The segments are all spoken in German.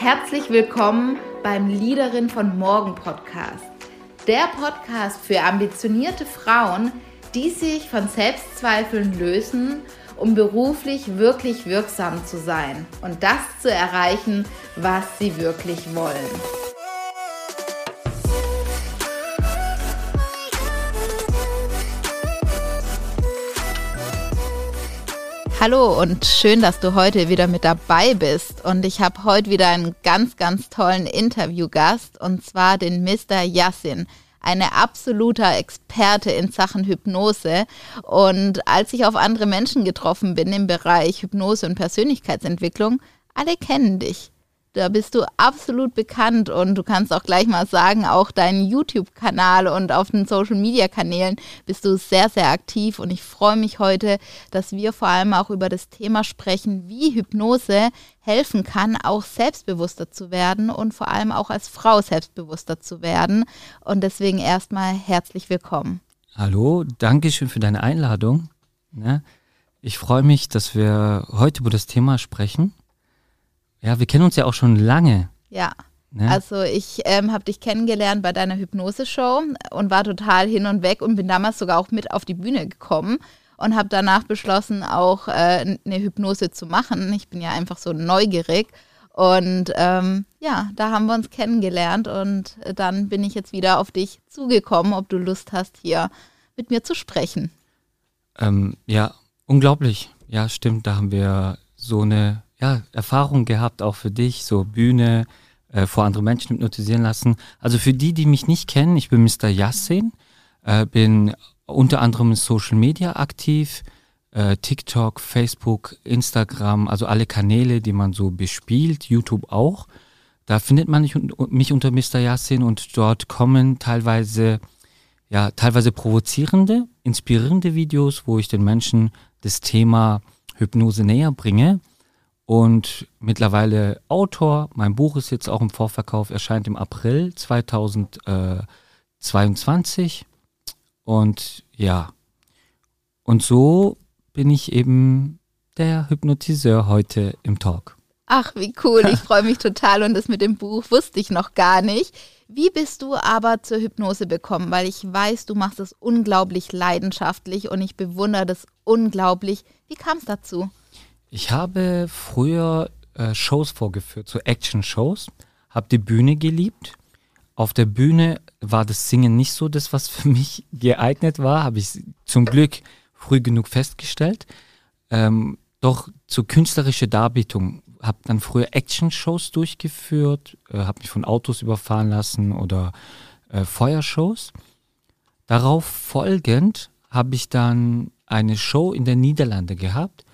Herzlich willkommen beim Leaderin von Morgen Podcast. Der Podcast für ambitionierte Frauen, die sich von Selbstzweifeln lösen, um beruflich wirklich wirksam zu sein und das zu erreichen, was sie wirklich wollen. Hallo und schön, dass du heute wieder mit dabei bist. Und ich habe heute wieder einen ganz, ganz tollen Interviewgast und zwar den Mr. Yassin, eine absoluter Experte in Sachen Hypnose. Und als ich auf andere Menschen getroffen bin im Bereich Hypnose und Persönlichkeitsentwicklung, alle kennen dich. Da bist du absolut bekannt und du kannst auch gleich mal sagen, auch deinen YouTube-Kanal und auf den Social-Media-Kanälen bist du sehr, sehr aktiv und ich freue mich heute, dass wir vor allem auch über das Thema sprechen, wie Hypnose helfen kann, auch selbstbewusster zu werden und vor allem auch als Frau selbstbewusster zu werden. Und deswegen erstmal herzlich willkommen. Hallo, danke schön für deine Einladung. Ne? Ich freue mich, dass wir heute über das Thema sprechen ja, wir kennen uns ja auch schon lange. Ja. Ne? Also ich ähm, habe dich kennengelernt bei deiner Hypnose-Show und war total hin und weg und bin damals sogar auch mit auf die Bühne gekommen und habe danach beschlossen, auch äh, eine Hypnose zu machen. Ich bin ja einfach so neugierig. Und ähm, ja, da haben wir uns kennengelernt und dann bin ich jetzt wieder auf dich zugekommen, ob du Lust hast, hier mit mir zu sprechen. Ähm, ja, unglaublich. Ja, stimmt. Da haben wir so eine ja, Erfahrung gehabt, auch für dich, so Bühne, äh, vor andere Menschen hypnotisieren lassen. Also für die, die mich nicht kennen, ich bin Mr. Yassin, äh, bin unter anderem in Social Media aktiv, äh, TikTok, Facebook, Instagram, also alle Kanäle, die man so bespielt, YouTube auch. Da findet man mich unter Mr. Yassin und dort kommen teilweise, ja, teilweise provozierende, inspirierende Videos, wo ich den Menschen das Thema Hypnose näher bringe und mittlerweile Autor. Mein Buch ist jetzt auch im Vorverkauf, erscheint im April 2022. Und ja, und so bin ich eben der Hypnotiseur heute im Talk. Ach, wie cool. Ich freue mich total und das mit dem Buch wusste ich noch gar nicht. Wie bist du aber zur Hypnose gekommen? Weil ich weiß, du machst es unglaublich leidenschaftlich und ich bewundere das unglaublich. Wie kam es dazu? Ich habe früher äh, Shows vorgeführt, so Action-Shows, habe die Bühne geliebt. Auf der Bühne war das Singen nicht so das, was für mich geeignet war, habe ich zum Glück früh genug festgestellt. Ähm, doch zur künstlerischen Darbietung habe dann früher Action-Shows durchgeführt, äh, habe mich von Autos überfahren lassen oder äh, Feuershows. Darauf folgend habe ich dann eine Show in den Niederlanden gehabt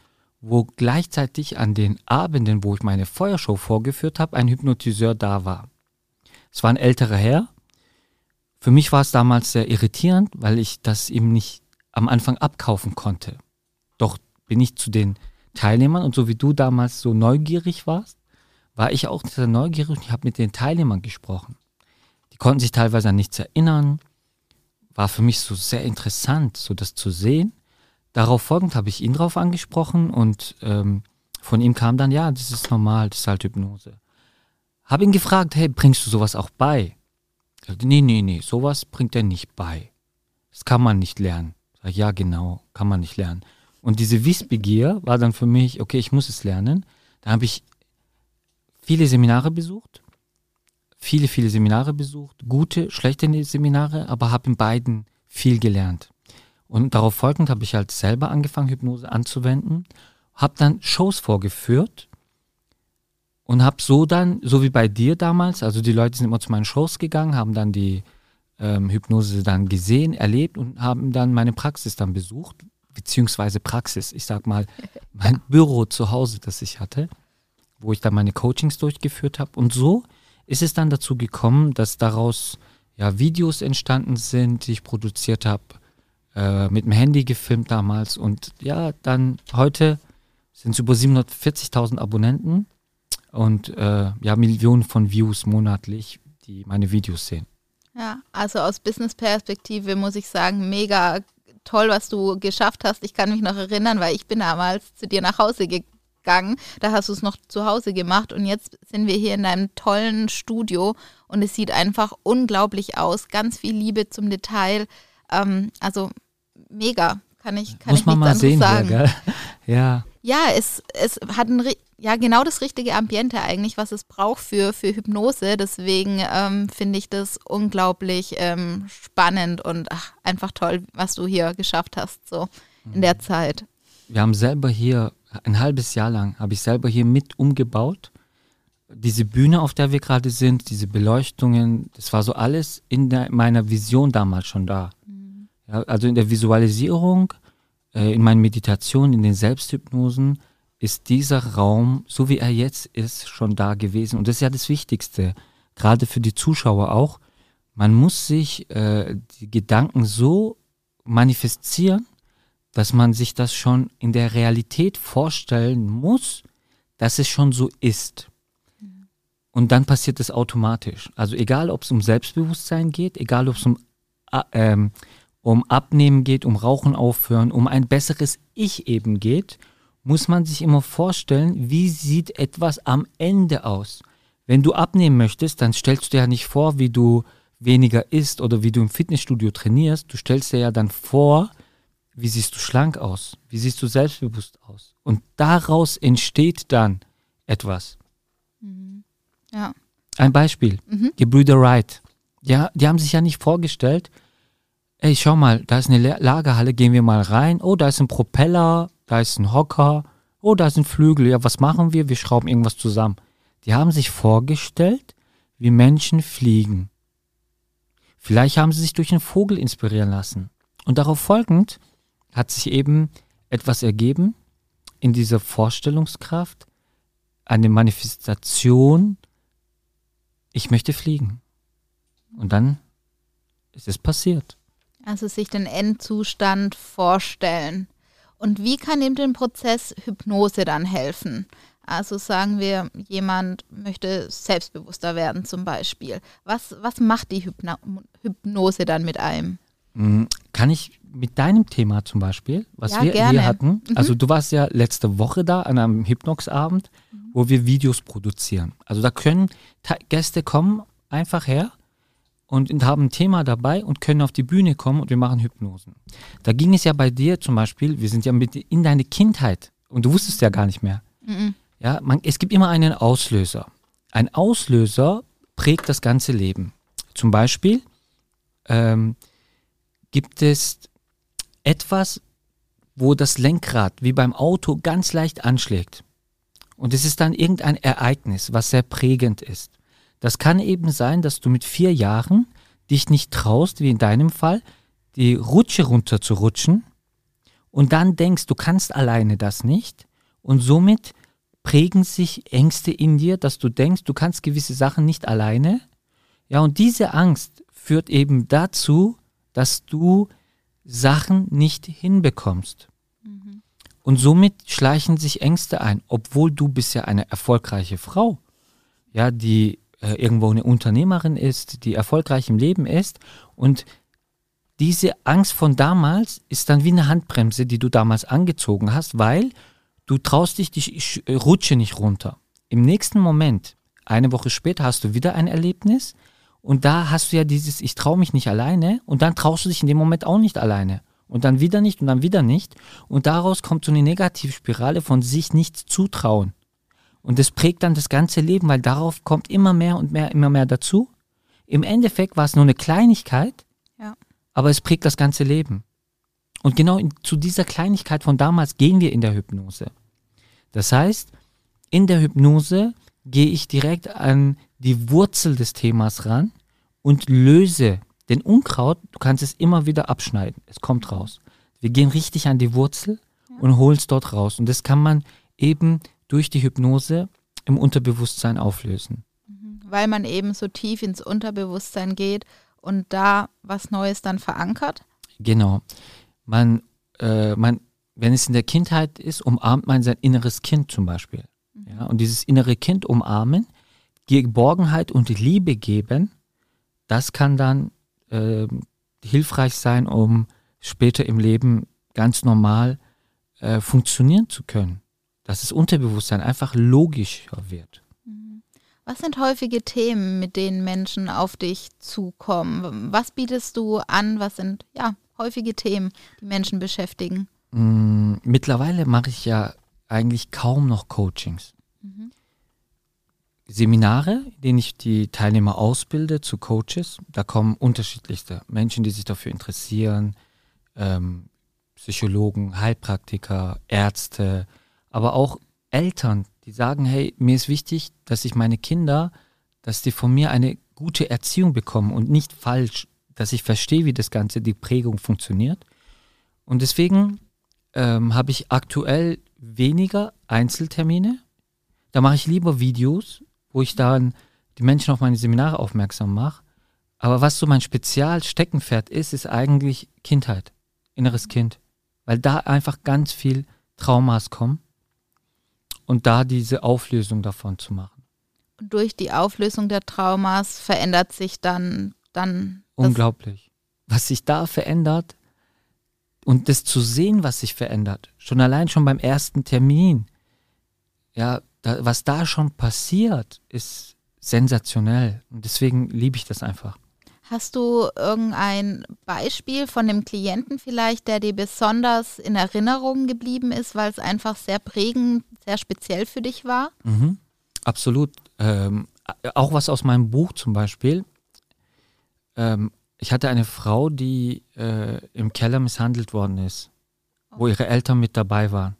wo gleichzeitig an den Abenden, wo ich meine Feuershow vorgeführt habe, ein Hypnotiseur da war. Es war ein älterer Herr. Für mich war es damals sehr irritierend, weil ich das ihm nicht am Anfang abkaufen konnte. Doch bin ich zu den Teilnehmern und so wie du damals so neugierig warst, war ich auch sehr neugierig und habe mit den Teilnehmern gesprochen. Die konnten sich teilweise an nichts erinnern. War für mich so sehr interessant, so das zu sehen. Darauf folgend habe ich ihn drauf angesprochen und ähm, von ihm kam dann, ja, das ist normal, das ist halt Hypnose. Habe ihn gefragt, hey, bringst du sowas auch bei? Er sagte, nee, nee, nee, sowas bringt er nicht bei. Das kann man nicht lernen. Sag, ja, genau, kann man nicht lernen. Und diese Wissbegier war dann für mich, okay, ich muss es lernen. Da habe ich viele Seminare besucht, viele, viele Seminare besucht, gute, schlechte Seminare, aber habe in beiden viel gelernt. Und darauf folgend habe ich halt selber angefangen, Hypnose anzuwenden, habe dann Shows vorgeführt und habe so dann, so wie bei dir damals, also die Leute sind immer zu meinen Shows gegangen, haben dann die ähm, Hypnose dann gesehen, erlebt und haben dann meine Praxis dann besucht, beziehungsweise Praxis, ich sag mal, mein Büro zu Hause, das ich hatte, wo ich dann meine Coachings durchgeführt habe. Und so ist es dann dazu gekommen, dass daraus ja Videos entstanden sind, die ich produziert habe, äh, mit dem Handy gefilmt damals. Und ja, dann heute sind es über 740.000 Abonnenten und äh, ja, Millionen von Views monatlich, die meine Videos sehen. Ja, also aus Business-Perspektive muss ich sagen, mega toll, was du geschafft hast. Ich kann mich noch erinnern, weil ich bin damals zu dir nach Hause gegangen gegangen. Da hast du es noch zu Hause gemacht und jetzt sind wir hier in deinem tollen Studio und es sieht einfach unglaublich aus. Ganz viel Liebe zum Detail. Ähm, also mega, kann ich, kann Muss ich man mal sehen, sagen. Hier, ja. Ja, es, es hat ein, ja genau das richtige Ambiente eigentlich, was es braucht für, für Hypnose. Deswegen ähm, finde ich das unglaublich ähm, spannend und ach, einfach toll, was du hier geschafft hast, so in der Zeit. Wir haben selber hier, ein halbes Jahr lang, habe ich selber hier mit umgebaut. Diese Bühne, auf der wir gerade sind, diese Beleuchtungen, das war so alles in der, meiner Vision damals schon da. Mhm. Ja, also in der Visualisierung, äh, in meinen Meditationen, in den Selbsthypnosen ist dieser Raum, so wie er jetzt ist, schon da gewesen. Und das ist ja das Wichtigste, gerade für die Zuschauer auch. Man muss sich äh, die Gedanken so manifestieren, dass man sich das schon in der Realität vorstellen muss, dass es schon so ist. Und dann passiert es automatisch. Also egal, ob es um Selbstbewusstsein geht, egal, ob es um, äh, ähm, um Abnehmen geht, um Rauchen aufhören, um ein besseres Ich eben geht, muss man sich immer vorstellen, wie sieht etwas am Ende aus. Wenn du abnehmen möchtest, dann stellst du dir ja nicht vor, wie du weniger isst oder wie du im Fitnessstudio trainierst. Du stellst dir ja dann vor, wie siehst du schlank aus? Wie siehst du selbstbewusst aus? Und daraus entsteht dann etwas. Mhm. Ja. Ein Beispiel. Mhm. Die Brüder Wright. Ja, die haben sich ja nicht vorgestellt, ey, schau mal, da ist eine Lagerhalle, gehen wir mal rein. Oh, da ist ein Propeller, da ist ein Hocker. Oh, da ein Flügel. Ja, was machen wir? Wir schrauben irgendwas zusammen. Die haben sich vorgestellt, wie Menschen fliegen. Vielleicht haben sie sich durch einen Vogel inspirieren lassen. Und darauf folgend hat sich eben etwas ergeben in dieser Vorstellungskraft, eine Manifestation, ich möchte fliegen. Und dann ist es passiert. Also sich den Endzustand vorstellen. Und wie kann ihm den Prozess Hypnose dann helfen? Also sagen wir, jemand möchte selbstbewusster werden zum Beispiel. Was, was macht die Hypno Hypnose dann mit einem? Mhm. Kann ich mit deinem Thema zum Beispiel, was ja, wir gerne. hier hatten, mhm. also du warst ja letzte Woche da an einem Hypnox-Abend, mhm. wo wir Videos produzieren. Also da können Gäste kommen einfach her und haben ein Thema dabei und können auf die Bühne kommen und wir machen Hypnosen. Da ging es ja bei dir zum Beispiel, wir sind ja mit in deine Kindheit und du wusstest ja gar nicht mehr. Mhm. Ja, man, es gibt immer einen Auslöser. Ein Auslöser prägt das ganze Leben. Zum Beispiel ähm, gibt es etwas, wo das Lenkrad wie beim Auto ganz leicht anschlägt. Und es ist dann irgendein Ereignis, was sehr prägend ist. Das kann eben sein, dass du mit vier Jahren dich nicht traust, wie in deinem Fall, die Rutsche runter zu rutschen und dann denkst, du kannst alleine das nicht und somit prägen sich Ängste in dir, dass du denkst, du kannst gewisse Sachen nicht alleine. Ja, und diese Angst führt eben dazu, dass du Sachen nicht hinbekommst. Mhm. Und somit schleichen sich Ängste ein, obwohl du bist ja eine erfolgreiche Frau, ja, die äh, irgendwo eine Unternehmerin ist, die erfolgreich im Leben ist. Und diese Angst von damals ist dann wie eine Handbremse, die du damals angezogen hast, weil du traust dich die Rutsche nicht runter. Im nächsten Moment, eine Woche später, hast du wieder ein Erlebnis. Und da hast du ja dieses Ich traue mich nicht alleine. Und dann traust du dich in dem Moment auch nicht alleine. Und dann wieder nicht und dann wieder nicht. Und daraus kommt so eine Negativspirale von sich nichts zutrauen. Und das prägt dann das ganze Leben, weil darauf kommt immer mehr und mehr, immer mehr dazu. Im Endeffekt war es nur eine Kleinigkeit, ja. aber es prägt das ganze Leben. Und genau in, zu dieser Kleinigkeit von damals gehen wir in der Hypnose. Das heißt, in der Hypnose gehe ich direkt an die Wurzel des Themas ran und löse den Unkraut. Du kannst es immer wieder abschneiden. Es kommt raus. Wir gehen richtig an die Wurzel ja. und holen es dort raus. Und das kann man eben durch die Hypnose im Unterbewusstsein auflösen. Mhm. Weil man eben so tief ins Unterbewusstsein geht und da was Neues dann verankert? Genau. Man, äh, man, wenn es in der Kindheit ist, umarmt man sein inneres Kind zum Beispiel. Mhm. Ja, und dieses innere Kind umarmen, Geborgenheit und Liebe geben, das kann dann äh, hilfreich sein, um später im Leben ganz normal äh, funktionieren zu können. Dass das Unterbewusstsein einfach logischer wird. Was sind häufige Themen, mit denen Menschen auf dich zukommen? Was bietest du an? Was sind ja häufige Themen, die Menschen beschäftigen? Mm, mittlerweile mache ich ja eigentlich kaum noch Coachings. Mhm. Seminare, in denen ich die Teilnehmer ausbilde zu Coaches, da kommen unterschiedlichste Menschen, die sich dafür interessieren, ähm, Psychologen, Heilpraktiker, Ärzte, aber auch Eltern, die sagen, hey, mir ist wichtig, dass ich meine Kinder, dass die von mir eine gute Erziehung bekommen und nicht falsch, dass ich verstehe, wie das Ganze, die Prägung funktioniert. Und deswegen ähm, habe ich aktuell weniger Einzeltermine. Da mache ich lieber Videos, wo ich dann die Menschen auf meine Seminare aufmerksam mache. Aber was so mein Spezialsteckenpferd ist, ist eigentlich Kindheit, inneres Kind. Weil da einfach ganz viel Traumas kommen und da diese Auflösung davon zu machen. Durch die Auflösung der Traumas verändert sich dann dann unglaublich, was sich da verändert und das zu sehen, was sich verändert, schon allein schon beim ersten Termin, ja, da, was da schon passiert, ist sensationell und deswegen liebe ich das einfach. Hast du irgendein Beispiel von einem Klienten vielleicht, der dir besonders in Erinnerung geblieben ist, weil es einfach sehr prägend, sehr speziell für dich war? Mhm, absolut. Ähm, auch was aus meinem Buch zum Beispiel. Ähm, ich hatte eine Frau, die äh, im Keller misshandelt worden ist, oh. wo ihre Eltern mit dabei waren.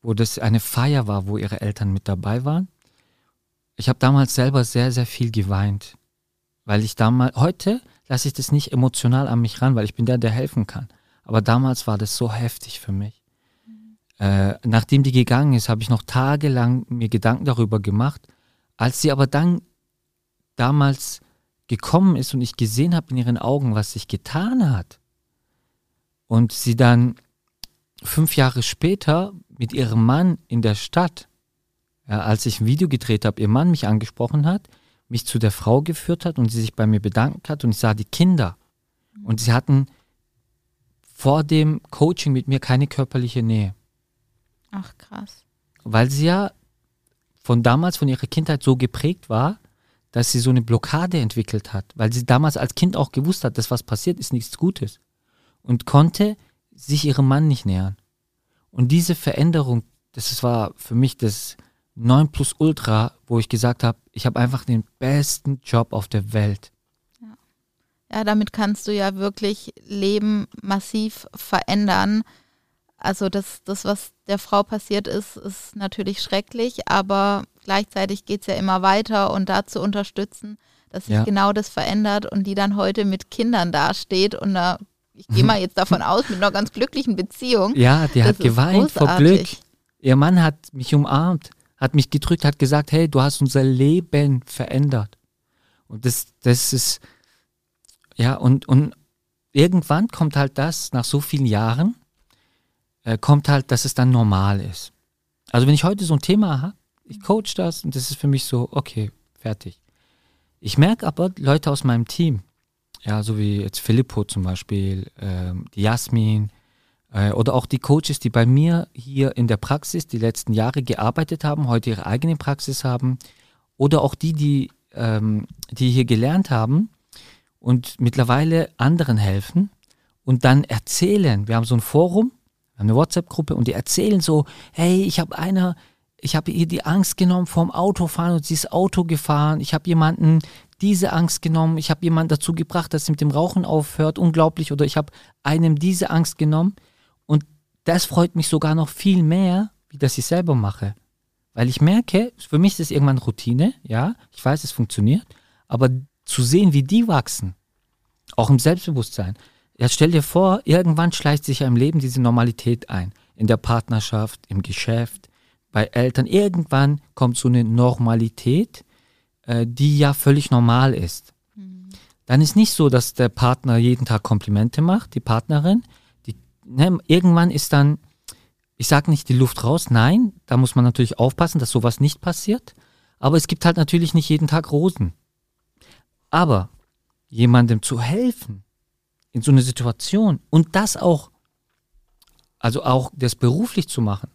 Wo das eine Feier war, wo ihre Eltern mit dabei waren. Ich habe damals selber sehr, sehr viel geweint weil ich damals, heute lasse ich das nicht emotional an mich ran, weil ich bin der, der helfen kann. Aber damals war das so heftig für mich. Mhm. Äh, nachdem die gegangen ist, habe ich noch tagelang mir Gedanken darüber gemacht. Als sie aber dann damals gekommen ist und ich gesehen habe in ihren Augen, was sich getan hat, und sie dann fünf Jahre später mit ihrem Mann in der Stadt, ja, als ich ein Video gedreht habe, ihr Mann mich angesprochen hat, mich zu der Frau geführt hat und sie sich bei mir bedankt hat und ich sah die Kinder. Und sie hatten vor dem Coaching mit mir keine körperliche Nähe. Ach krass. Weil sie ja von damals, von ihrer Kindheit so geprägt war, dass sie so eine Blockade entwickelt hat, weil sie damals als Kind auch gewusst hat, dass was passiert ist nichts Gutes und konnte sich ihrem Mann nicht nähern. Und diese Veränderung, das war für mich das 9 Plus Ultra, wo ich gesagt habe, ich habe einfach den besten Job auf der Welt. Ja. ja, damit kannst du ja wirklich Leben massiv verändern. Also das, das, was der Frau passiert ist, ist natürlich schrecklich, aber gleichzeitig geht es ja immer weiter und da zu unterstützen, dass sich ja. genau das verändert und die dann heute mit Kindern dasteht und da, ich gehe mal jetzt davon aus, mit einer ganz glücklichen Beziehung. Ja, die hat geweint vor Glück. Ihr Mann hat mich umarmt hat mich gedrückt, hat gesagt, hey, du hast unser Leben verändert. Und das, das ist, ja, und, und irgendwann kommt halt das, nach so vielen Jahren, äh, kommt halt, dass es dann normal ist. Also wenn ich heute so ein Thema habe, ich coach das und das ist für mich so, okay, fertig. Ich merke aber Leute aus meinem Team, ja, so wie jetzt Filippo zum Beispiel, ähm, die Jasmin, oder auch die Coaches, die bei mir hier in der Praxis die letzten Jahre gearbeitet haben, heute ihre eigene Praxis haben. Oder auch die, die, ähm, die hier gelernt haben und mittlerweile anderen helfen und dann erzählen. Wir haben so ein Forum, eine WhatsApp-Gruppe und die erzählen so, hey, ich habe einer, ich habe ihr die Angst genommen vorm Autofahren und sie ist Auto gefahren. Ich habe jemanden diese Angst genommen. Ich habe jemanden dazu gebracht, dass sie mit dem Rauchen aufhört. Unglaublich. Oder ich habe einem diese Angst genommen. Das freut mich sogar noch viel mehr, wie dass ich selber mache. Weil ich merke, für mich ist es irgendwann Routine, ja, ich weiß, es funktioniert, aber zu sehen, wie die wachsen, auch im Selbstbewusstsein. Jetzt stell dir vor, irgendwann schleicht sich ja im Leben diese Normalität ein. In der Partnerschaft, im Geschäft, bei Eltern. Irgendwann kommt so eine Normalität, äh, die ja völlig normal ist. Mhm. Dann ist nicht so, dass der Partner jeden Tag Komplimente macht, die Partnerin, ne, irgendwann ist dann, ich sage nicht die Luft raus, nein, da muss man natürlich aufpassen, dass sowas nicht passiert. Aber es gibt halt natürlich nicht jeden Tag Rosen. Aber jemandem zu helfen in so einer Situation und das auch, also auch das beruflich zu machen,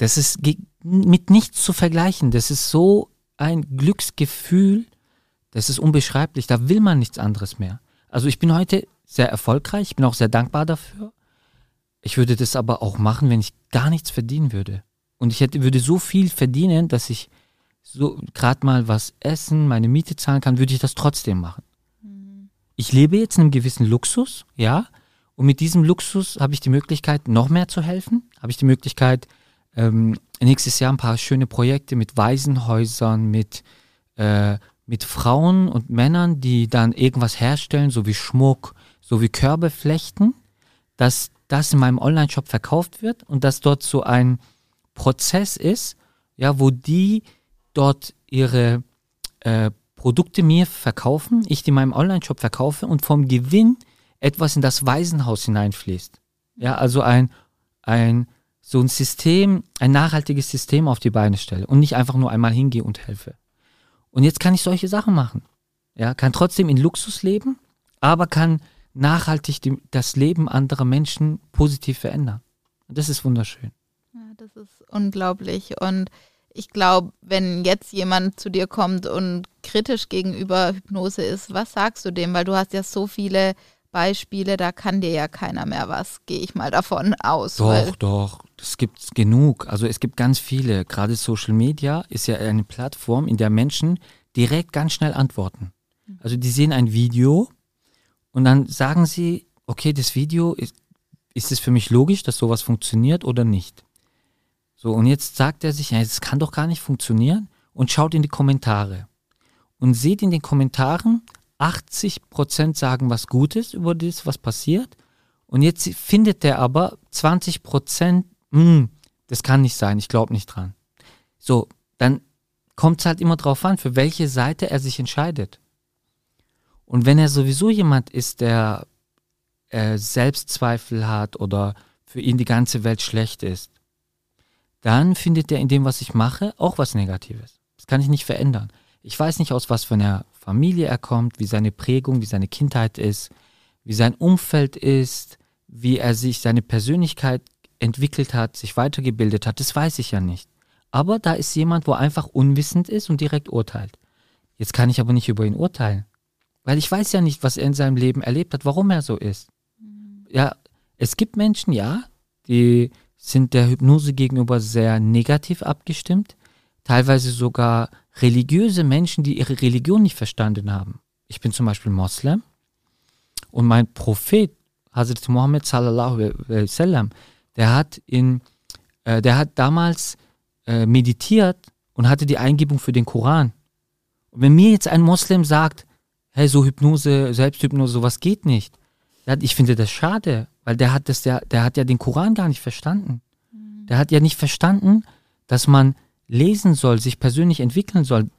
Das ist mit nichts zu vergleichen. Das ist so ein Glücksgefühl, das ist unbeschreiblich. Da will man nichts anderes mehr. Also ich bin heute sehr erfolgreich, ich bin auch sehr dankbar dafür. Ich würde das aber auch machen, wenn ich gar nichts verdienen würde. Und ich hätte, würde so viel verdienen, dass ich so gerade mal was essen, meine Miete zahlen kann, würde ich das trotzdem machen. Mhm. Ich lebe jetzt in einem gewissen Luxus, ja, und mit diesem Luxus habe ich die Möglichkeit, noch mehr zu helfen. Habe ich die Möglichkeit, ähm, nächstes Jahr ein paar schöne Projekte mit Waisenhäusern, mit, äh, mit Frauen und Männern, die dann irgendwas herstellen, so wie Schmuck, so wie Körbe flechten, dass das in meinem Online-Shop verkauft wird und dass dort so ein Prozess ist, ja, wo die dort ihre äh, Produkte mir verkaufen, ich die in meinem Online-Shop verkaufe und vom Gewinn etwas in das Waisenhaus hineinfließt. Ja, also ein, ein, so ein System, ein nachhaltiges System auf die Beine stelle und nicht einfach nur einmal hingehe und helfe. Und jetzt kann ich solche Sachen machen. Ja, kann trotzdem in Luxus leben, aber kann nachhaltig die, das Leben anderer Menschen positiv verändern. Und das ist wunderschön. Ja, das ist unglaublich. Und ich glaube, wenn jetzt jemand zu dir kommt und kritisch gegenüber Hypnose ist, was sagst du dem? Weil du hast ja so viele Beispiele, da kann dir ja keiner mehr was, gehe ich mal davon aus. Doch, doch, das gibt es genug. Also es gibt ganz viele. Gerade Social Media ist ja eine Plattform, in der Menschen direkt ganz schnell antworten. Also die sehen ein Video und dann sagen sie, okay, das Video, ist, ist es für mich logisch, dass sowas funktioniert oder nicht? So, und jetzt sagt er sich, ja, das kann doch gar nicht funktionieren und schaut in die Kommentare und sieht in den Kommentaren, 80 Prozent sagen was Gutes über das, was passiert. Und jetzt findet der aber 20 Prozent, hm, das kann nicht sein, ich glaube nicht dran. So, dann kommt es halt immer drauf an, für welche Seite er sich entscheidet. Und wenn er sowieso jemand ist, der äh, Selbstzweifel hat oder für ihn die ganze Welt schlecht ist, dann findet er in dem, was ich mache, auch was Negatives. Das kann ich nicht verändern. Ich weiß nicht, aus was für einer Familie er kommt, wie seine Prägung, wie seine Kindheit ist, wie sein Umfeld ist, wie er sich seine Persönlichkeit entwickelt hat, sich weitergebildet hat, das weiß ich ja nicht. Aber da ist jemand, wo einfach unwissend ist und direkt urteilt. Jetzt kann ich aber nicht über ihn urteilen, weil ich weiß ja nicht, was er in seinem Leben erlebt hat, warum er so ist. Mhm. Ja, es gibt Menschen, ja, die sind der Hypnose gegenüber sehr negativ abgestimmt, teilweise sogar religiöse Menschen, die ihre Religion nicht verstanden haben. Ich bin zum Beispiel Moslem und mein Prophet, Hazrat Muhammad sallallahu alaihi wasallam, der hat in, äh, der hat damals äh, meditiert und hatte die Eingebung für den Koran. Und wenn mir jetzt ein Moslem sagt, hey, so Hypnose, Selbsthypnose, sowas geht nicht, ich finde das schade, weil der hat das, der, der hat ja den Koran gar nicht verstanden. Mhm. Der hat ja nicht verstanden, dass man lesen soll, sich persönlich entwickeln soll,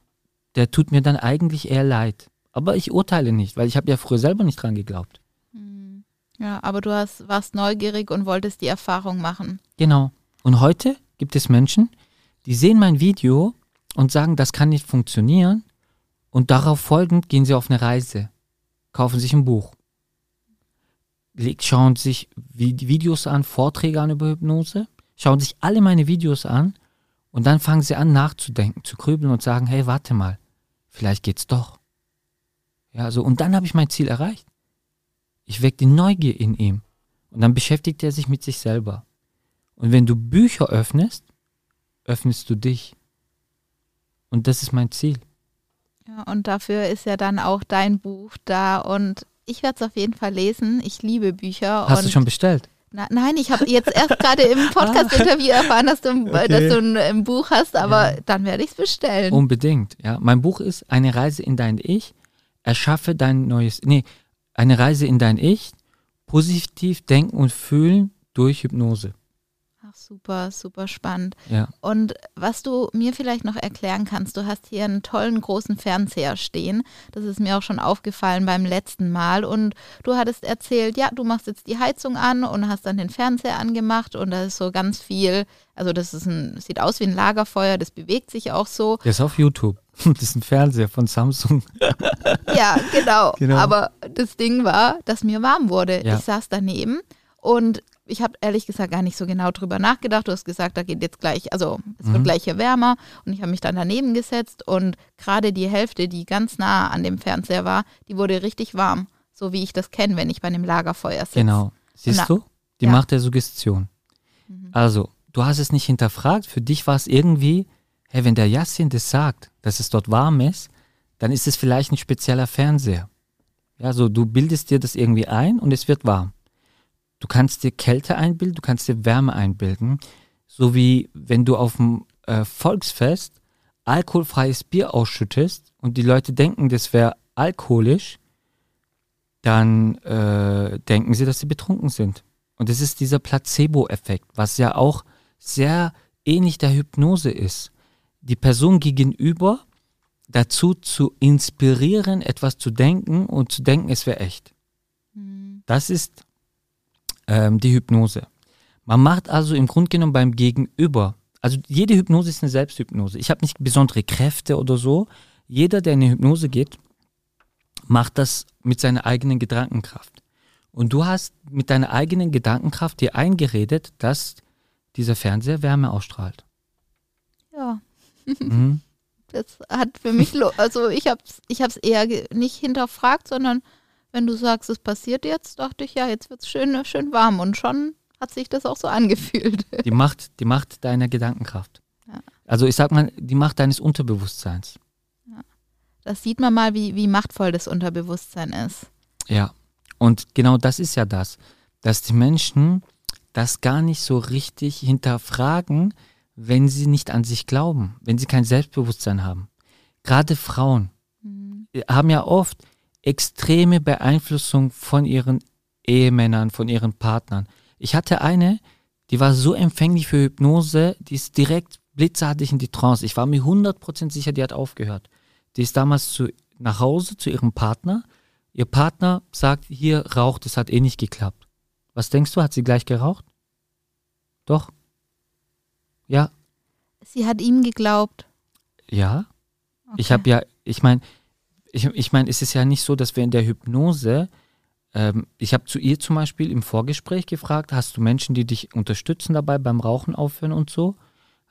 der tut mir dann eigentlich eher leid. Aber ich urteile nicht, weil ich habe ja früher selber nicht dran geglaubt. Hm. Ja, aber du hast, warst neugierig und wolltest die Erfahrung machen. Genau. Und heute gibt es Menschen, die sehen mein Video und sagen, das kann nicht funktionieren. Und darauf folgend gehen sie auf eine Reise, kaufen sich ein Buch, schauen sich Videos an, Vorträge an über Hypnose, schauen sich alle meine Videos an und dann fangen sie an nachzudenken, zu grübeln und sagen, hey, warte mal, vielleicht geht's doch. Ja, so, und dann habe ich mein Ziel erreicht. Ich wecke die Neugier in ihm. Und dann beschäftigt er sich mit sich selber. Und wenn du Bücher öffnest, öffnest du dich. Und das ist mein Ziel. Ja, und dafür ist ja dann auch dein Buch da. Und ich werde es auf jeden Fall lesen. Ich liebe Bücher. Hast du schon bestellt? Na, nein, ich habe jetzt erst gerade im Podcast-Interview erfahren, dass du, okay. dass du ein, ein, Buch hast, aber ja. dann werde ich es bestellen. Unbedingt, ja. Mein Buch ist Eine Reise in dein Ich. Erschaffe dein neues, nee, eine Reise in dein Ich. Positiv denken und fühlen durch Hypnose super, super spannend. Ja. Und was du mir vielleicht noch erklären kannst, du hast hier einen tollen großen Fernseher stehen. Das ist mir auch schon aufgefallen beim letzten Mal. Und du hattest erzählt, ja, du machst jetzt die Heizung an und hast dann den Fernseher angemacht und da ist so ganz viel. Also das ist ein, sieht aus wie ein Lagerfeuer, das bewegt sich auch so. Der ist auf YouTube. Das ist ein Fernseher von Samsung. Ja, genau. genau. Aber das Ding war, dass mir warm wurde. Ja. Ich saß daneben und ich habe ehrlich gesagt gar nicht so genau drüber nachgedacht. Du hast gesagt, da geht jetzt gleich, also es Mhm. wird gleich hier wärmer und ich habe mich dann daneben gesetzt und gerade die Hälfte, die ganz nah an dem Fernseher war, die wurde richtig warm, so wie ich das kenne, wenn ich bei einem Lagerfeuer sitze. Genau. Siehst Na, du? Die ja. Mhm. Macht der Suggestion. Also, du hast es nicht hinterfragt. Für dich war es irgendwie, hey, wenn der Yassin das sagt, dass es dort warm ist, dann ist es vielleicht ein spezieller Fernseher. Ja, so du bildest dir das irgendwie ein und es wird warm. Du kannst dir Kälte einbilden, du kannst dir Wärme einbilden. So wie wenn du auf dem äh, Volksfest alkoholfreies Bier ausschüttest und die Leute denken, das wäre alkoholisch, dann äh, denken sie, dass sie betrunken sind. Und das ist dieser Placebo-Effekt, was ja auch sehr ähnlich der Hypnose ist. Die Person gegenüber dazu zu inspirieren, etwas zu denken und zu denken, es wäre echt. Das ist ähm, die Hypnose. Man macht also im Grunde genommen beim Gegenüber, also jede Hypnose ist eine Selbsthypnose. Ich habe nicht besondere Kräfte oder so. Jeder, der in eine Hypnose geht, macht das mit seiner eigenen Gedankenkraft. Und du hast mit deiner eigenen Gedankenkraft dir eingeredet, dass dieser Fernseher Wärme ausstrahlt. Ja, Mhm. das hat für mich, also ich habe es ich hab's eher nicht hinterfragt, sondern wenn du sagst, es passiert jetzt, dachte ich, ja, jetzt wird es schön, schön warm und schon hat sich das auch so angefühlt. Die Macht, die Macht deiner Gedankenkraft. Ja. Also ich sag mal, die Macht deines Unterbewusstseins. Das sieht man mal, wie, wie machtvoll das Unterbewusstsein ist. Ja. Und genau das ist ja das, dass die Menschen das gar nicht so richtig hinterfragen, wenn sie nicht an sich glauben, wenn sie kein Selbstbewusstsein haben. Gerade Frauen haben ja oft extreme Beeinflussung von ihren Ehemännern, von ihren Partnern. Ich hatte eine, die war so empfänglich für Hypnose, die ist direkt blitzartig in die Trance. Ich war mir 100% sicher, die hat aufgehört. Die ist damals zu, nach Hause zu ihrem Partner. Ihr Partner sagt, hier raucht, es hat eh nicht geklappt. Was denkst du, hat sie gleich geraucht? Doch. Ja, Sie hat ihm geglaubt. ja. Ich Okay. habe ja, ich meine, ich, ich meine, es ist ja nicht so, dass wir in der Hypnose, ähm, ich habe zu ihr zum Beispiel im Vorgespräch gefragt, hast du Menschen, die dich unterstützen dabei beim Rauchen aufhören und so?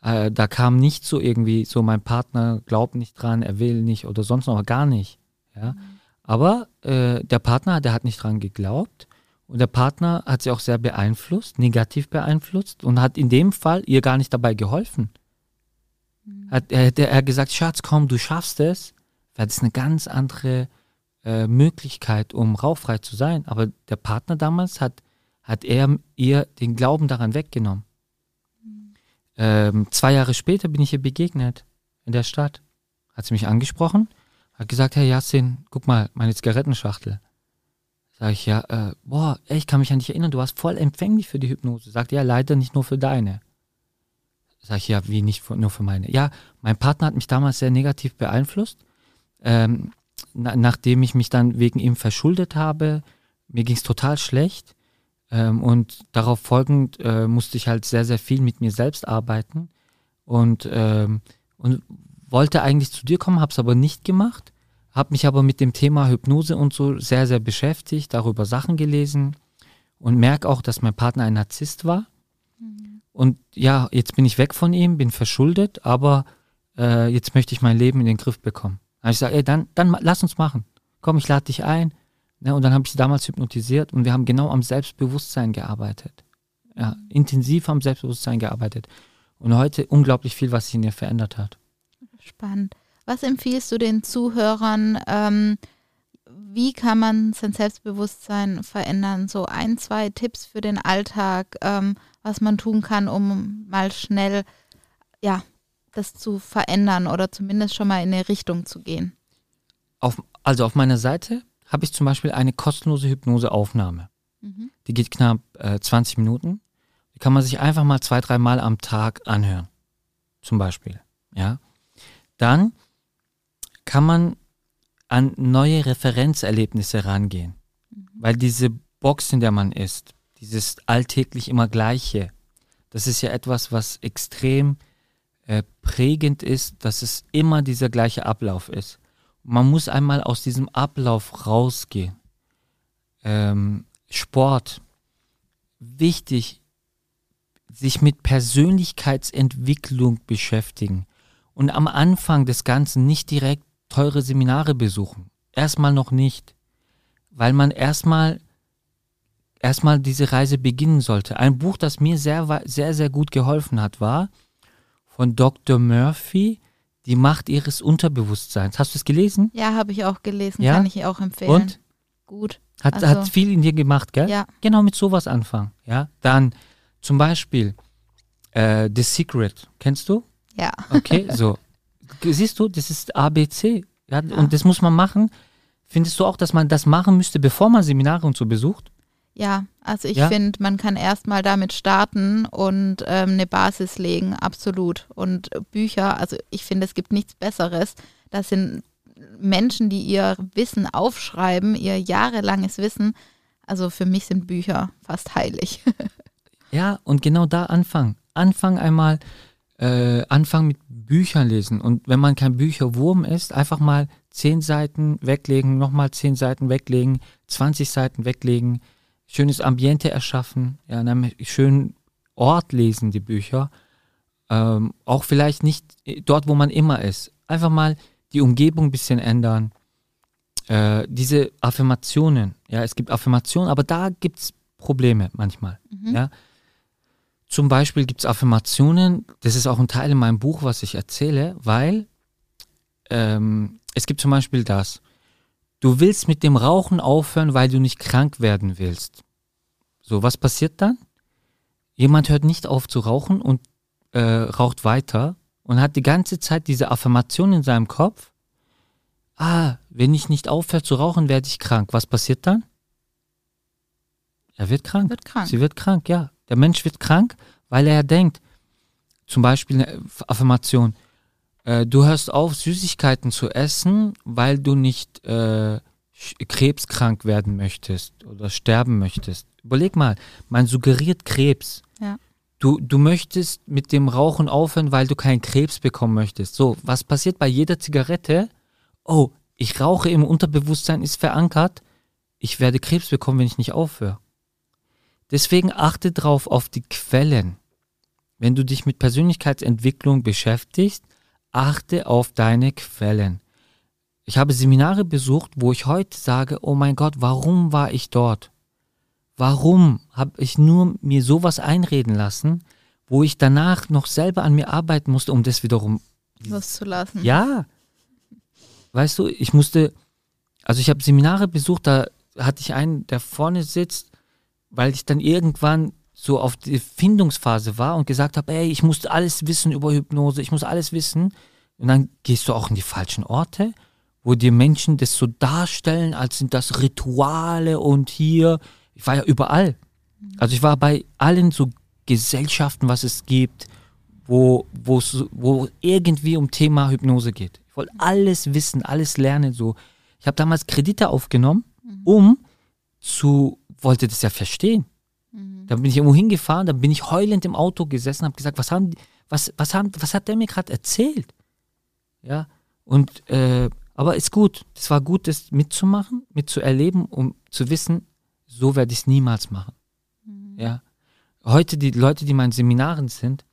Äh, da kam nicht so irgendwie so, mein Partner glaubt nicht dran, er will nicht oder sonst noch gar nicht. Ja? Aber äh, der Partner, der hat nicht dran geglaubt und der Partner hat sie auch sehr beeinflusst, negativ beeinflusst und hat in dem Fall ihr gar nicht dabei geholfen. Hat er, der, er hat gesagt, Schatz, komm, du schaffst es. Das ist eine ganz andere äh, Möglichkeit, um rauchfrei zu sein. Aber der Partner damals hat, hat er ihr den Glauben daran weggenommen. Ähm, zwei Jahre später bin ich ihr begegnet in der Stadt. Hat sie mich angesprochen, hat gesagt, Herr Yassin, guck mal, meine Zigarettenschachtel. Sag ich, ja, äh, boah, ich kann mich an dich erinnern, du warst voll empfänglich für die Hypnose. Sagt, ja, leider nicht nur für deine. Sag ich, ja, wie nicht für, nur für meine? Ja, mein Partner hat mich damals sehr negativ beeinflusst. Ähm, na, nachdem ich mich dann wegen ihm verschuldet habe, mir ging es total schlecht. Ähm, und darauf folgend äh, musste ich halt sehr, sehr viel mit mir selbst arbeiten. Und, ähm, und wollte eigentlich zu dir kommen, habe es aber nicht gemacht. Habe mich aber mit dem Thema Hypnose und so sehr, sehr beschäftigt, darüber Sachen gelesen und merke auch, dass mein Partner ein Narzisst war. Und ja, jetzt bin ich weg von ihm, bin verschuldet, aber äh, jetzt möchte ich mein Leben in den Griff bekommen. Habe ich gesagt, ey, dann, dann lass uns machen. Komm, ich lade dich ein. Ne, und dann habe ich sie damals hypnotisiert und wir haben genau am Selbstbewusstsein gearbeitet. Ja, intensiv am Selbstbewusstsein gearbeitet. Und heute unglaublich viel, was sich in ihr verändert hat. Spannend. Was empfiehlst du den Zuhörern? Ähm, wie kann man sein Selbstbewusstsein verändern? So ein, zwei Tipps für den Alltag, ähm, was man tun kann, um mal schnell, ja, das zu verändern oder zumindest schon mal in eine Richtung zu gehen. Auf, also auf meiner Seite habe ich zum Beispiel eine kostenlose Hypnoseaufnahme. Mhm. Die geht knapp äh, 20 Minuten. Die kann man sich einfach mal zwei, dreimal am Tag anhören. Zum Beispiel. Ja. Dann kann man an neue Referenzerlebnisse rangehen. Weil diese Box, in der man ist, dieses alltäglich immer Gleiche, das ist ja etwas, was extrem äh, prägend ist, dass es immer dieser gleiche Ablauf ist. Man muss einmal aus diesem Ablauf rausgehen. Ähm, Sport. wichtig, sich mit Persönlichkeitsentwicklung beschäftigen und am Anfang des Ganzen nicht direkt teure Seminare besuchen. Erstmal noch nicht, weil man erstmal erstmal diese Reise beginnen sollte. Ein Buch, das mir sehr, sehr, sehr gut geholfen hat, war von Dr. Murphy, Die Macht ihres Unterbewusstseins. Hast du es gelesen? Ja, habe ich auch gelesen, Ja? kann ich auch empfehlen. Und? Gut. Hat, Also- hat viel in dir gemacht, gell? Ja. Genau mit sowas anfangen. Ja. Dann zum Beispiel äh, The Secret. Kennst du? Ja. Okay, so. Siehst du, das ist ABC. Ja, Und das muss man machen. Findest du auch, dass man das machen müsste, bevor man Seminare und so besucht? Ja, also ich Ja? finde, man kann erstmal damit starten und ähm, eine Basis legen, absolut. Und Bücher, also ich finde, es gibt nichts Besseres. Das sind Menschen, die ihr Wissen aufschreiben, ihr jahrelanges Wissen. Also für mich sind Bücher fast heilig. Ja, und genau da anfangen. Anfangen einmal, äh, anfangen mit Büchern lesen. Und wenn man kein Bücherwurm ist, einfach mal zehn Seiten weglegen, nochmal zehn Seiten weglegen, 20 Seiten weglegen, schönes Ambiente erschaffen, ja, in einem schönen Ort lesen die Bücher. Ähm, auch vielleicht nicht dort, wo man immer ist. Einfach mal die Umgebung ein bisschen ändern. Äh, diese Affirmationen, ja, es gibt Affirmationen, aber da gibt es Probleme manchmal. Ja. Zum Beispiel gibt es Affirmationen, das ist auch ein Teil in meinem Buch, was ich erzähle, weil ähm, es gibt zum Beispiel das, du willst mit dem Rauchen aufhören, weil du nicht krank werden willst. So, was passiert dann? Jemand hört nicht auf zu rauchen und äh, raucht weiter und hat die ganze Zeit diese Affirmation in seinem Kopf. Ah, wenn ich nicht aufhöre zu rauchen, werde ich krank. Was passiert dann? Er wird krank. Wird krank. Sie wird krank, ja. Der Mensch wird krank, weil er denkt, zum Beispiel eine Affirmation, äh, du hörst auf, Süßigkeiten zu essen, weil du nicht äh, krebskrank werden möchtest oder sterben möchtest. Überleg mal, man suggeriert Krebs. Ja. Du, du möchtest mit dem Rauchen aufhören, weil du keinen Krebs bekommen möchtest. So, was passiert bei jeder Zigarette? Oh, ich rauche im Unterbewusstsein, ist verankert. Ich werde Krebs bekommen, wenn ich nicht aufhöre. Deswegen achte drauf auf die Quellen. Wenn du dich mit Persönlichkeitsentwicklung beschäftigst, achte auf deine Quellen. Ich habe Seminare besucht, wo ich heute sage, oh mein Gott, warum war ich dort? Warum habe ich nur mir sowas einreden lassen, wo ich danach noch selber an mir arbeiten musste, um das wiederum loszulassen. ja. Weißt du, ich musste, also ich habe Seminare besucht, da hatte ich einen, der vorne sitzt, weil ich dann irgendwann so auf die Findungsphase war und gesagt habe, ey, ich musste alles wissen über Hypnose, ich muss alles wissen. Und dann gehst du auch in die falschen Orte, wo dir Menschen das so darstellen, als sind das Rituale und hier. Ich war ja überall. Also ich war bei allen so Gesellschaften, was es gibt, wo, wo irgendwie um Thema Hypnose geht. Ich wollte alles wissen, alles lernen. So. Ich habe damals Kredite aufgenommen, um zu, wollte das ja verstehen. Da bin ich irgendwo hingefahren, da bin ich heulend im Auto gesessen, habe gesagt, was haben, was, was haben, was hat der mir gerade erzählt? Ja, und äh, aber ist gut. Das war gut, das mitzumachen, mitzuerleben, um zu wissen, so werde ich es niemals machen. Ja. Heute die Leute, die in meinen Seminaren sind,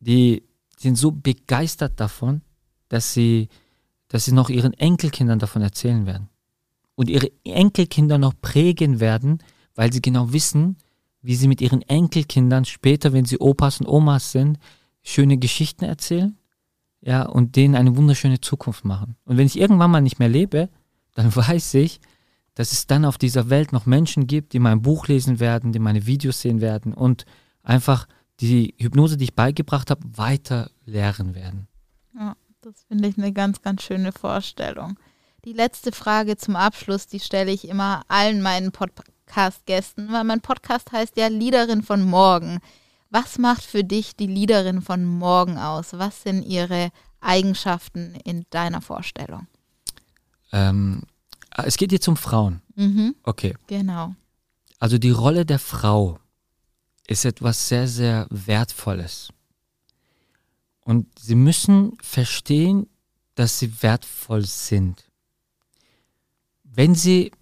die sind so begeistert davon, dass sie, dass sie noch ihren Enkelkindern davon erzählen werden. Und ihre Enkelkinder noch prägen werden, weil sie genau wissen, wie sie mit ihren Enkelkindern später, wenn sie Opas und Omas sind, schöne Geschichten erzählen, ja, und denen eine wunderschöne Zukunft machen. Und wenn ich irgendwann mal nicht mehr lebe, dann weiß ich, dass es dann auf dieser Welt noch Menschen gibt, die mein Buch lesen werden, die meine Videos sehen werden und einfach die Hypnose, die ich beigebracht habe, weiter lehren werden. Ja, das finde ich eine ganz, ganz schöne Vorstellung. Die letzte Frage zum Abschluss, die stelle ich immer allen meinen Podcast-Gästen, weil mein Podcast heißt ja Liederin von morgen. Was macht für dich die Liederin von morgen aus? Was sind ihre Eigenschaften in deiner Vorstellung? Ähm, es geht jetzt um Frauen. Mhm, Okay. genau. Also die Rolle der Frau ist etwas sehr, sehr Wertvolles. Und sie müssen verstehen, dass sie wertvoll sind. Wenn sie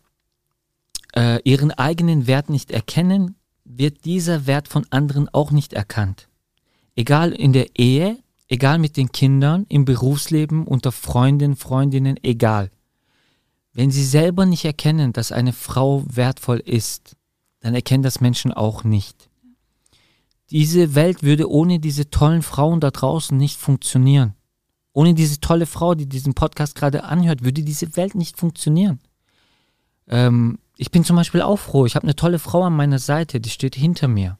äh, ihren eigenen Wert nicht erkennen, wird dieser Wert von anderen auch nicht erkannt. Egal in der Ehe, egal mit den Kindern, im Berufsleben, unter Freundinnen, Freundinnen, egal. Wenn sie selber nicht erkennen, dass eine Frau wertvoll ist, dann erkennen das Menschen auch nicht. Diese Welt würde ohne diese tollen Frauen da draußen nicht funktionieren. Ohne diese tolle Frau, die diesen Podcast gerade anhört, würde diese Welt nicht funktionieren. Ähm, ich bin zum Beispiel auch froh. Ich habe eine tolle Frau an meiner Seite, die steht hinter mir.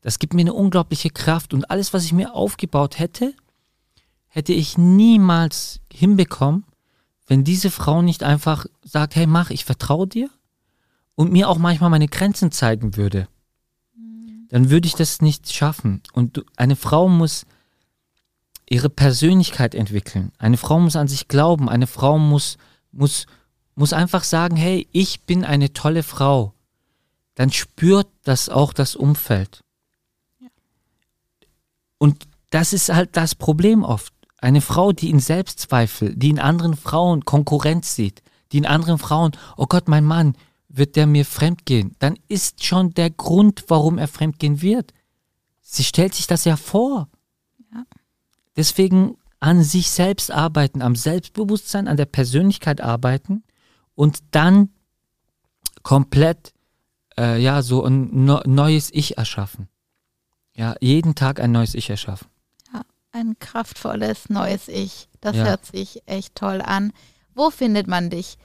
Das gibt mir eine unglaubliche Kraft und alles, was ich mir aufgebaut hätte, hätte ich niemals hinbekommen, wenn diese Frau nicht einfach sagt, hey, mach, ich vertraue dir und mir auch manchmal meine Grenzen zeigen würde. Dann würde ich das nicht schaffen. Und eine Frau muss ihre Persönlichkeit entwickeln. Eine Frau muss an sich glauben. Eine Frau muss, muss, muss einfach sagen, hey, ich bin eine tolle Frau. Dann spürt das auch das Umfeld. Und das ist halt das Problem oft. Eine Frau, die in Selbstzweifel, die in anderen Frauen Konkurrenz sieht, die in anderen Frauen, oh Gott, mein Mann, wird der mir fremdgehen? Dann ist schon der Grund, warum er fremdgehen wird. Sie stellt sich das ja vor. Ja. Deswegen an sich selbst arbeiten, am Selbstbewusstsein, an der Persönlichkeit arbeiten und dann komplett äh, ja so ein neues Ich erschaffen. Ja, jeden Tag ein neues Ich erschaffen. Ja, ein kraftvolles neues Ich. Das ja. hört sich echt toll an. Wo findet man dich?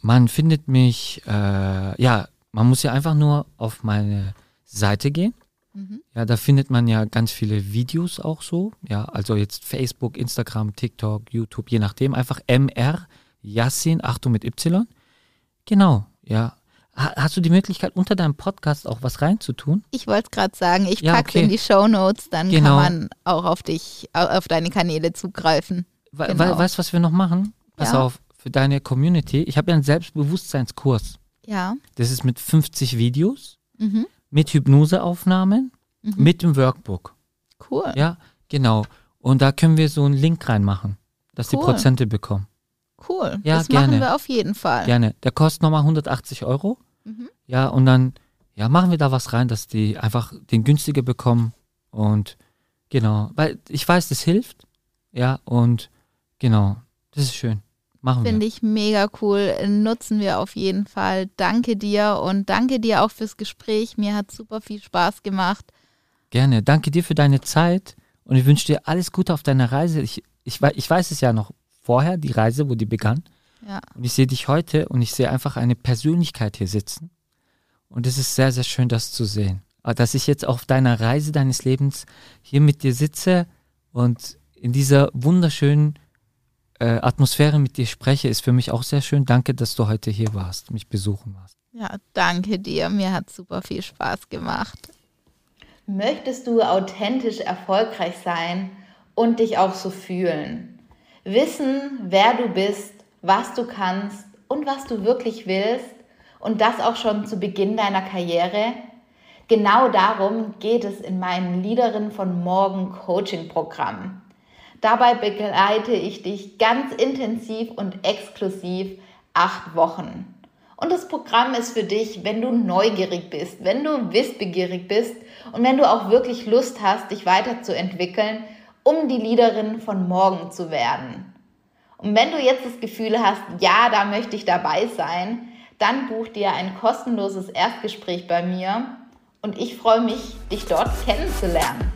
Man findet mich, äh, ja, man muss ja einfach nur auf meine Seite gehen. Mhm. Ja, da findet man ja ganz viele Videos auch so. Ja, also jetzt Facebook, Instagram, TikTok, YouTube, je nachdem. Einfach MR Yassin, Achtung mit Y. Genau, ja. Hast du die Möglichkeit, unter deinem Podcast auch was reinzutun? Ich wollte es gerade sagen, ich ja, packe okay. in die Show Notes, dann genau. kann man auch auf dich, auf deine Kanäle zugreifen. We genau. Weißt du, was wir noch machen? Pass ja. auf, für deine Community. Ich habe ja einen Selbstbewusstseinskurs. Ja. Das ist mit 50 Videos, mhm. mit Hypnoseaufnahmen, mhm. mit dem Workbook. Cool. Ja, genau. Und da können wir so einen Link reinmachen, dass cool. die Prozente bekommen. Cool. Ja, das gerne. machen wir auf jeden Fall. Gerne. Der kostet nochmal 180 Euro. Mhm. Ja, und dann ja, machen wir da was rein, dass die einfach den günstiger bekommen. Und genau, weil ich weiß, das hilft. Ja, und genau, das ist schön. Machen wir. Finde ich mega cool. Nutzen wir auf jeden Fall. Danke dir und danke dir auch fürs Gespräch. Mir hat super viel Spaß gemacht. Gerne. Danke dir für deine Zeit und ich wünsche dir alles Gute auf deiner Reise. Ich, ich, ich weiß es ja noch vorher, die Reise, wo die begann. Ja. Und ich sehe dich heute und ich sehe einfach eine Persönlichkeit hier sitzen. Und es ist sehr, sehr schön, das zu sehen. Dass ich jetzt auf deiner Reise deines Lebens hier mit dir sitze und in dieser wunderschönen äh, Atmosphäre mit dir spreche, ist für mich auch sehr schön. Danke, dass du heute hier warst, mich besuchen warst. Ja, danke dir. Mir hat super viel Spaß gemacht. Möchtest du authentisch erfolgreich sein und dich auch so fühlen? Wissen, wer du bist, was du kannst und was du wirklich willst und das auch schon zu Beginn deiner Karriere? Genau darum geht es in meinem Leaderin von Morgen Coaching Programm. Dabei begleite ich dich ganz intensiv und exklusiv acht Wochen. Und das Programm ist für dich, wenn du neugierig bist, wenn du wissbegierig bist und wenn du auch wirklich Lust hast, dich weiterzuentwickeln, um die Leaderin von morgen zu werden. Und wenn du jetzt das Gefühl hast, ja, da möchte ich dabei sein, dann buch dir ein kostenloses Erstgespräch bei mir und ich freue mich, dich dort kennenzulernen.